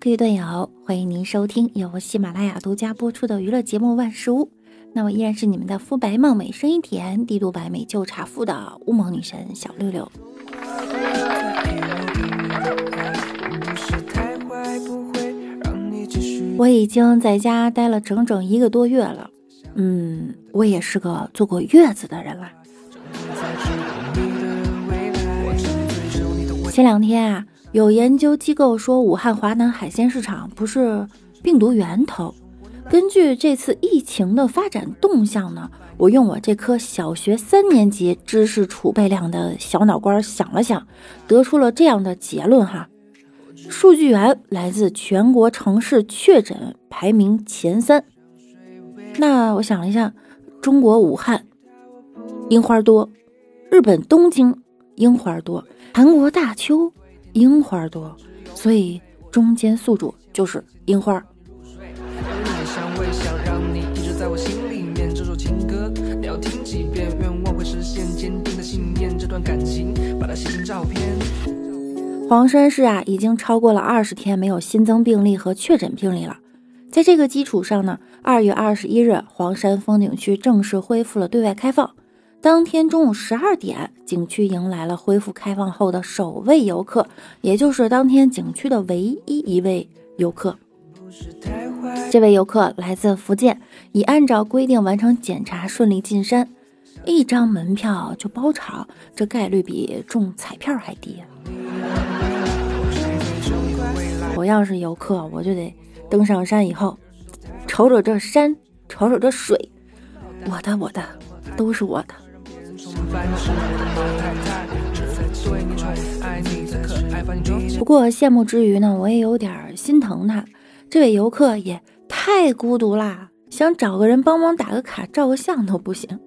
各位队友，欢迎您收听由喜马拉雅独家播出的娱乐节目《万事屋》。那我依然是你们的肤白貌美、声音甜、低度白美就差富的乌蒙女神小六六。我已经在家待了整整一个多月了，嗯，我也是个坐过月子的人了。前两天啊。有研究机构说，武汉华南海鲜市场不是病毒源头。根据这次疫情的发展动向呢，我用我这颗小学三年级知识储备量的小脑瓜想了想，得出了这样的结论哈。数据源来自全国城市确诊排名前三。那我想了一下，中国武汉樱花多，日本东京樱花多，韩国大邱。樱花多，所以中间宿主就是樱花。黄山市啊，已经超过了二十天没有新增病例和确诊病例了。在这个基础上呢，二月二十一日，黄山风景区正式恢复了对外开放。当天中午十二点，景区迎来了恢复开放后的首位游客，也就是当天景区的唯一一位游客。这位游客来自福建，已按照规定完成检查，顺利进山。一张门票就包场，这概率比中彩票还低。我要是游客，我就得登上山以后，瞅瞅这山，瞅瞅这水，我的我的，都是我的。不过羡慕之余呢，我也有点心疼他。这位游客也太孤独啦，想找个人帮忙打个卡、照个相都不行。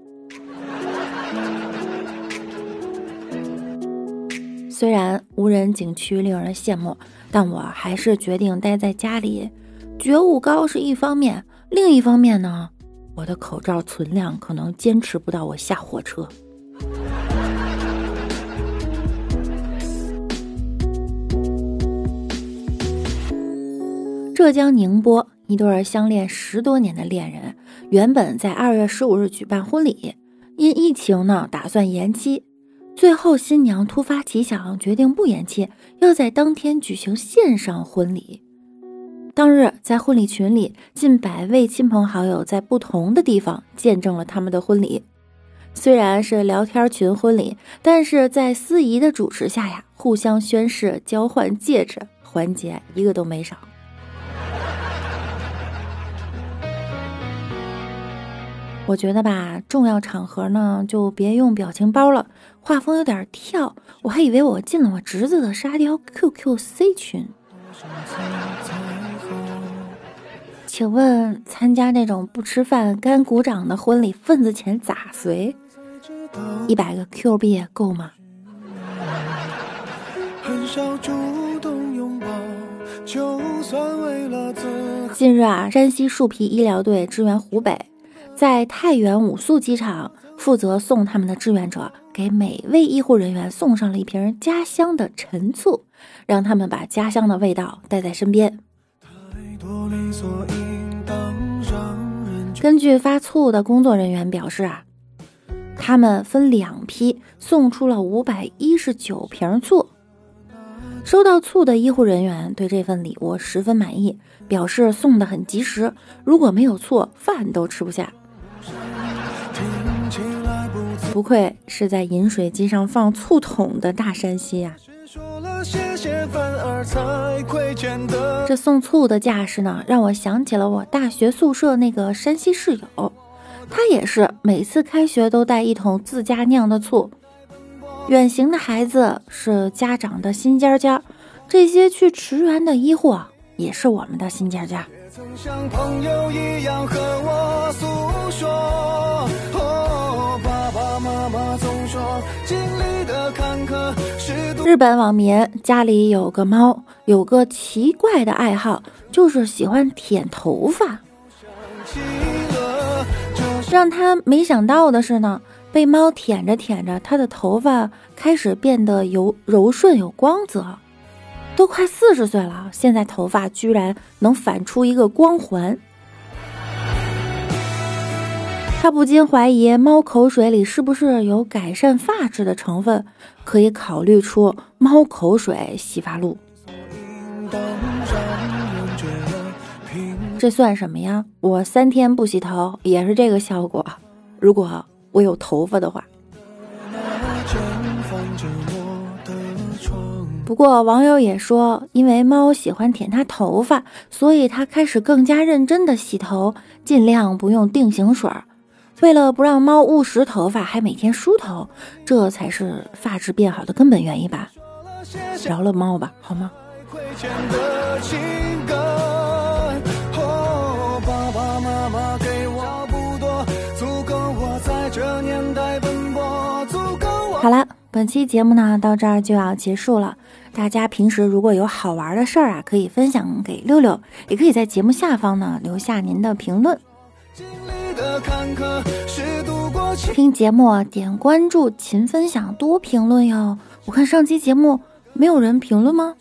虽然无人景区令人羡慕，但我还是决定待在家里。觉悟高是一方面，另一方面呢，我的口罩存量可能坚持不到我下火车。浙江宁波一对相恋十多年的恋人，原本在二月十五日举办婚礼，因疫情呢打算延期，最后新娘突发奇想，决定不延期，要在当天举行线上婚礼。当日在婚礼群里，近百位亲朋好友在不同的地方见证了他们的婚礼。虽然是聊天群婚礼，但是在司仪的主持下呀，互相宣誓、交换戒指环节一个都没少。我觉得吧，重要场合呢就别用表情包了，画风有点跳。我还以为我进了我侄子的沙雕 QQC 群。请问参加那种不吃饭干鼓掌的婚礼，份子钱咋随？一百个 Q 币够吗？近日啊，山西树皮医疗队支援湖北。在太原武宿机场，负责送他们的志愿者给每位医护人员送上了一瓶家乡的陈醋，让他们把家乡的味道带在身边。根据发醋的工作人员表示啊，他们分两批送出了五百一十九瓶醋。收到醋的医护人员对这份礼物十分满意，表示送的很及时，如果没有醋，饭都吃不下。不愧是在饮水机上放醋桶的大山西呀！这送醋的架势呢，让我想起了我大学宿舍那个山西室友，他也是每次开学都带一桶自家酿的醋。远行的孩子是家长的心尖尖，这些去驰援的医护也是我们的心尖尖。日本网民家里有个猫，有个奇怪的爱好，就是喜欢舔头发。让他没想到的是呢，被猫舔着舔着，他的头发开始变得柔柔顺有光泽。都快四十岁了，现在头发居然能反出一个光环。他不禁怀疑，猫口水里是不是有改善发质的成分？可以考虑出猫口水洗发露。这算什么呀？我三天不洗头也是这个效果。如果我有头发的话。不过网友也说，因为猫喜欢舔它头发，所以它开始更加认真的洗头，尽量不用定型水儿。为了不让猫误食头发，还每天梳头，这才是发质变好的根本原因吧。饶了猫吧，好吗？好了，本期节目呢到这儿就要结束了。大家平时如果有好玩的事儿啊，可以分享给六六，也可以在节目下方呢留下您的评论。听节目点关注，勤分享，多评论哟。我看上期节目没有人评论吗？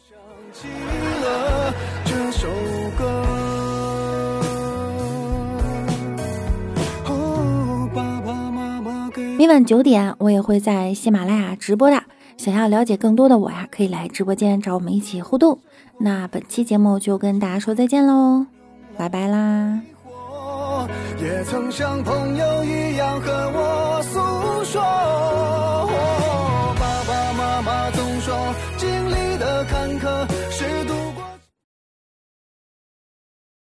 每晚九点，我也会在喜马拉雅直播的。想要了解更多的我呀，可以来直播间找我们一起互动。那本期节目就跟大家说再见喽，拜拜啦。也曾像朋友一样和我诉说。